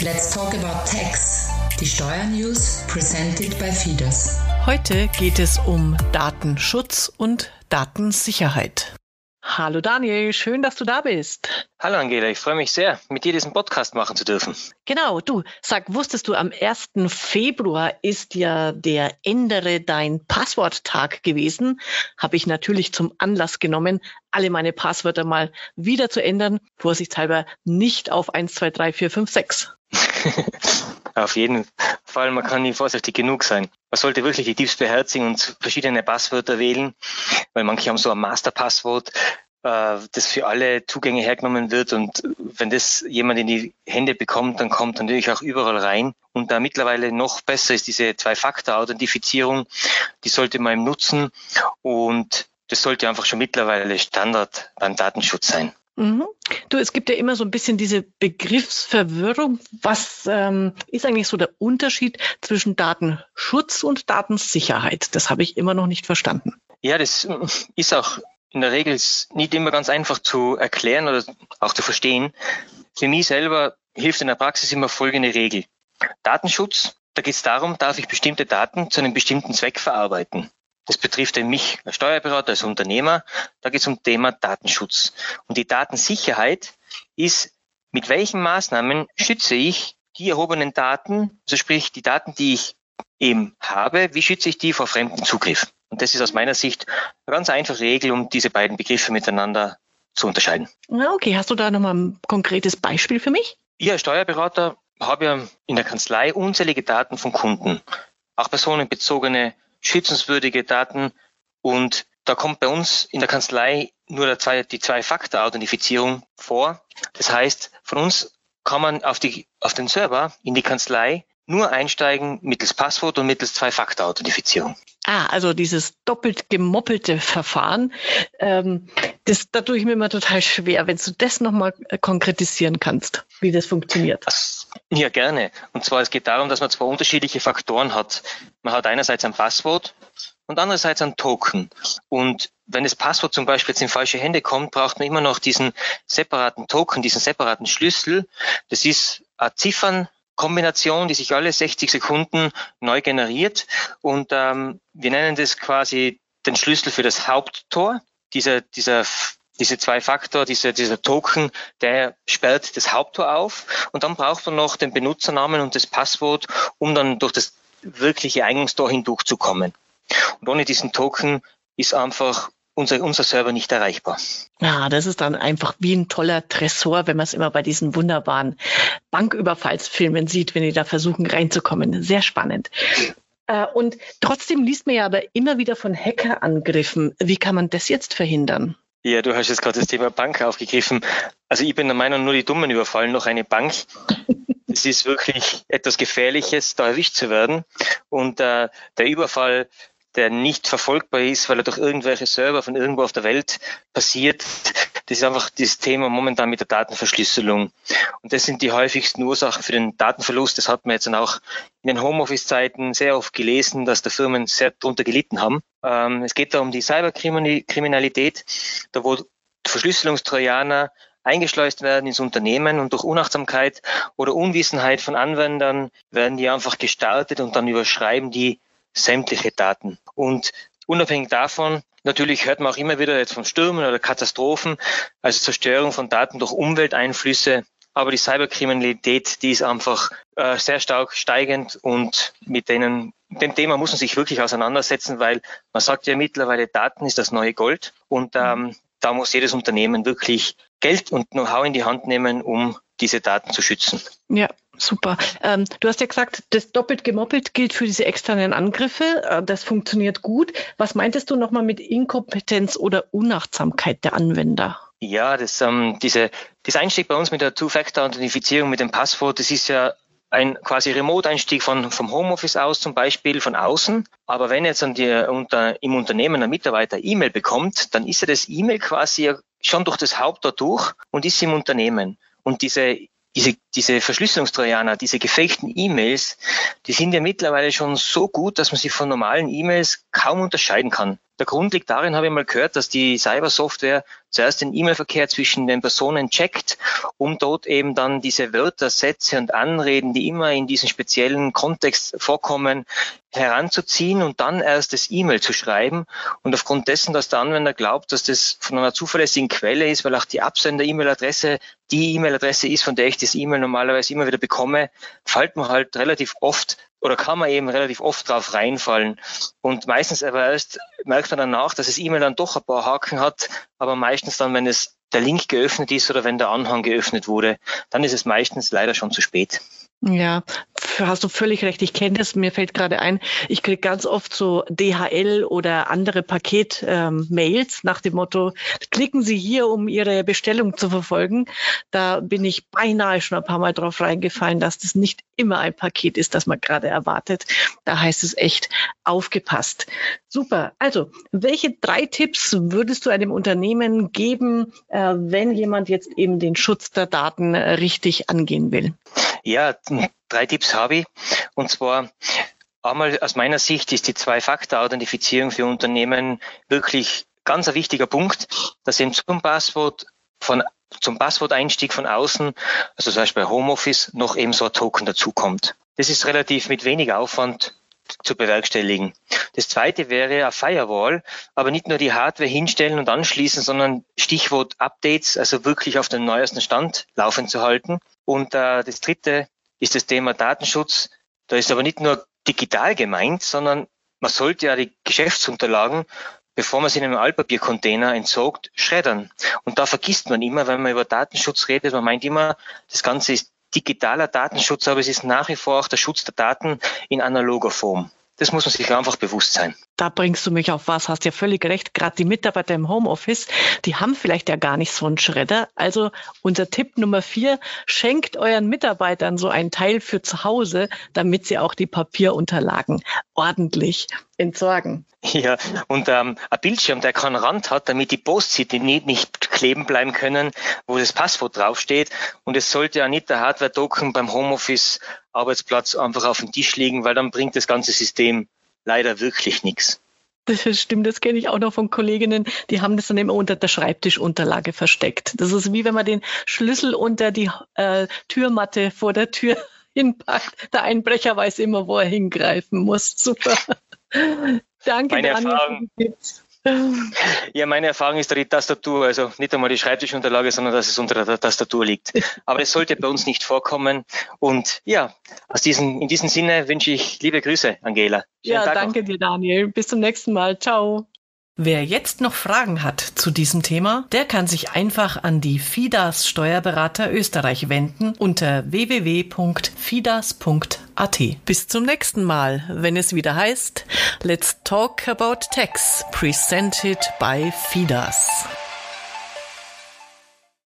Let's talk about tax. Die Steuernews presented by Fides. Heute geht es um Datenschutz und Datensicherheit. Hallo Daniel, schön, dass du da bist. Hallo Angela, ich freue mich sehr, mit dir diesen Podcast machen zu dürfen. Genau, du, sag, wusstest du, am 1. Februar ist ja der Ändere dein Passworttag gewesen. Habe ich natürlich zum Anlass genommen, alle meine Passwörter mal wieder zu ändern. Vorsichtshalber nicht auf 1, 2, 3, 4, 5, 6. Auf jeden Fall, man kann nie vorsichtig genug sein. Man sollte wirklich die Tipps beherzigen und verschiedene Passwörter wählen, weil manche haben so ein Masterpasswort, das für alle Zugänge hergenommen wird und wenn das jemand in die Hände bekommt, dann kommt natürlich auch überall rein. Und da mittlerweile noch besser ist diese Zwei-Faktor-Authentifizierung, die sollte man nutzen und das sollte einfach schon mittlerweile Standard beim Datenschutz sein. Mhm. Du, es gibt ja immer so ein bisschen diese Begriffsverwirrung. Was ähm, ist eigentlich so der Unterschied zwischen Datenschutz und Datensicherheit? Das habe ich immer noch nicht verstanden. Ja, das ist auch in der Regel nicht immer ganz einfach zu erklären oder auch zu verstehen. Für mich selber hilft in der Praxis immer folgende Regel. Datenschutz, da geht es darum, darf ich bestimmte Daten zu einem bestimmten Zweck verarbeiten. Das betrifft mich als Steuerberater, als Unternehmer. Da geht es um Thema Datenschutz. Und die Datensicherheit ist, mit welchen Maßnahmen schütze ich die erhobenen Daten, also sprich die Daten, die ich eben habe, wie schütze ich die vor fremden Zugriff? Und das ist aus meiner Sicht eine ganz einfache Regel, um diese beiden Begriffe miteinander zu unterscheiden. Okay, hast du da nochmal ein konkretes Beispiel für mich? Ich als Steuerberater habe ja in der Kanzlei unzählige Daten von Kunden, auch personenbezogene schützenswürdige Daten und da kommt bei uns in der Kanzlei nur die Zwei-Faktor-Authentifizierung vor. Das heißt, von uns kann man auf, die, auf den Server in die Kanzlei nur einsteigen mittels Passwort und mittels Zwei-Faktor-Authentifizierung. Ah, also dieses doppelt gemoppelte Verfahren, ähm, das, da tue ich mir immer total schwer, wenn du das nochmal äh, konkretisieren kannst, wie das funktioniert. Ja, gerne. Und zwar, es geht darum, dass man zwei unterschiedliche Faktoren hat. Man hat einerseits ein Passwort und andererseits ein Token. Und wenn das Passwort zum Beispiel jetzt in falsche Hände kommt, braucht man immer noch diesen separaten Token, diesen separaten Schlüssel. Das ist eine Ziffernkombination, die sich alle 60 Sekunden neu generiert. Und ähm, wir nennen das quasi den Schlüssel für das Haupttor. Dieser, dieser diese zwei Faktor, dieser, dieser Token, der sperrt das Haupttor auf und dann braucht man noch den Benutzernamen und das Passwort, um dann durch das wirkliche Eingangstor hindurchzukommen. Und ohne diesen Token ist einfach unser, unser Server nicht erreichbar. Ja, das ist dann einfach wie ein toller Tresor, wenn man es immer bei diesen wunderbaren Banküberfallsfilmen sieht, wenn die da versuchen reinzukommen. Sehr spannend. Äh, und trotzdem liest man ja aber immer wieder von Hackerangriffen. Wie kann man das jetzt verhindern? Ja, du hast jetzt gerade das Thema Bank aufgegriffen. Also ich bin der Meinung, nur die Dummen überfallen noch eine Bank. Es ist wirklich etwas Gefährliches, da erwischt zu werden. Und äh, der Überfall der nicht verfolgbar ist, weil er durch irgendwelche Server von irgendwo auf der Welt passiert. Das ist einfach das Thema momentan mit der Datenverschlüsselung. Und das sind die häufigsten Ursachen für den Datenverlust. Das hat man jetzt dann auch in den Homeoffice-Zeiten sehr oft gelesen, dass die Firmen sehr darunter gelitten haben. Ähm, es geht da um die Cyberkriminalität, da wo Verschlüsselungstrojaner eingeschleust werden ins Unternehmen und durch Unachtsamkeit oder Unwissenheit von Anwendern werden die einfach gestartet und dann überschreiben die sämtliche Daten. Und unabhängig davon, natürlich hört man auch immer wieder jetzt von Stürmen oder Katastrophen, also Zerstörung von Daten durch Umwelteinflüsse. Aber die Cyberkriminalität, die ist einfach äh, sehr stark steigend und mit denen, dem Thema muss man sich wirklich auseinandersetzen, weil man sagt ja mittlerweile, Daten ist das neue Gold und ähm, da muss jedes Unternehmen wirklich Geld und Know-how in die Hand nehmen, um diese Daten zu schützen. Ja, super. Ähm, du hast ja gesagt, das doppelt gemoppelt gilt für diese externen Angriffe. Äh, das funktioniert gut. Was meintest du nochmal mit Inkompetenz oder Unachtsamkeit der Anwender? Ja, das, ähm, diese, das Einstieg bei uns mit der Two-Factor-Authentifizierung mit dem Passwort, das ist ja ein quasi Remote-Einstieg von, vom Homeoffice aus zum Beispiel von außen. Aber wenn jetzt an die, unter, im Unternehmen ein Mitarbeiter E-Mail bekommt, dann ist ja das E-Mail quasi schon durch das Haupttor durch und ist im Unternehmen. Und diese diese, diese Verschlüsselungstrojaner, diese gefakten E-Mails, die sind ja mittlerweile schon so gut, dass man sie von normalen E-Mails kaum unterscheiden kann. Der Grund liegt darin, habe ich mal gehört, dass die Cybersoftware zuerst den E-Mail-Verkehr zwischen den Personen checkt, um dort eben dann diese Wörter, Sätze und Anreden, die immer in diesem speziellen Kontext vorkommen, heranzuziehen und dann erst das E-Mail zu schreiben. Und aufgrund dessen, dass der Anwender glaubt, dass das von einer zuverlässigen Quelle ist, weil auch die Absender-E-Mail-Adresse die E-Mail-Adresse ist, von der ich das E-Mail normalerweise immer wieder bekomme, fällt man halt relativ oft oder kann man eben relativ oft drauf reinfallen. Und meistens aber erst merkt man danach, dass das E-Mail dann doch ein paar Haken hat, aber meistens dann, wenn es der Link geöffnet ist oder wenn der Anhang geöffnet wurde, dann ist es meistens leider schon zu spät. Ja, hast du völlig recht. Ich kenne das. Mir fällt gerade ein, ich kriege ganz oft so DHL oder andere Paket-Mails ähm, nach dem Motto, klicken Sie hier, um Ihre Bestellung zu verfolgen. Da bin ich beinahe schon ein paar Mal drauf reingefallen, dass das nicht immer ein Paket ist, das man gerade erwartet. Da heißt es echt aufgepasst. Super. Also, welche drei Tipps würdest du einem Unternehmen geben, äh, wenn jemand jetzt eben den Schutz der Daten äh, richtig angehen will? Ja, drei Tipps habe ich. Und zwar einmal aus meiner Sicht ist die Zwei-Faktor-Authentifizierung für Unternehmen wirklich ganz ein wichtiger Punkt, dass eben zum Passwort von zum Passworteinstieg von außen, also zum Beispiel bei Homeoffice, noch eben so ein Token dazukommt. Das ist relativ mit wenig Aufwand zu bewerkstelligen. Das zweite wäre eine Firewall, aber nicht nur die Hardware hinstellen und anschließen, sondern Stichwort Updates, also wirklich auf den neuesten Stand laufen zu halten. Und äh, das dritte ist das Thema Datenschutz. Da ist aber nicht nur digital gemeint, sondern man sollte ja die Geschäftsunterlagen, bevor man sie in einem Altpapiercontainer entsorgt, schreddern. Und da vergisst man immer, wenn man über Datenschutz redet, man meint immer, das Ganze ist digitaler Datenschutz, aber es ist nach wie vor auch der Schutz der Daten in analoger Form. Das muss man sich einfach bewusst sein. Da bringst du mich auf was, hast ja völlig recht. Gerade die Mitarbeiter im Homeoffice, die haben vielleicht ja gar nicht so einen Schredder. Also unser Tipp Nummer vier, schenkt euren Mitarbeitern so einen Teil für zu Hause, damit sie auch die Papierunterlagen ordentlich entsorgen. Ja, und ähm, ein Bildschirm, der keinen Rand hat, damit die Post-it nicht, nicht kleben bleiben können, wo das Passwort draufsteht. Und es sollte ja nicht der Hardware-Token beim Homeoffice-Arbeitsplatz einfach auf dem Tisch liegen, weil dann bringt das ganze System leider wirklich nichts. Das stimmt, das kenne ich auch noch von Kolleginnen, die haben das dann immer unter der Schreibtischunterlage versteckt. Das ist wie wenn man den Schlüssel unter die äh, Türmatte vor der Tür hinpackt. Der Einbrecher weiß immer, wo er hingreifen muss. Super. Danke, meine Daniel. Erfahrung, ja, meine Erfahrung ist da die Tastatur, also nicht einmal die Schreibtischunterlage, sondern dass es unter der Tastatur liegt. Aber es sollte bei uns nicht vorkommen. Und ja, aus diesen, in diesem Sinne wünsche ich liebe Grüße, Angela. Schönen ja, Tag danke noch. dir, Daniel. Bis zum nächsten Mal. Ciao. Wer jetzt noch Fragen hat zu diesem Thema, der kann sich einfach an die FIDAS Steuerberater Österreich wenden unter www.fidas.at. Bis zum nächsten Mal, wenn es wieder heißt Let's Talk About Tax, presented by FIDAS.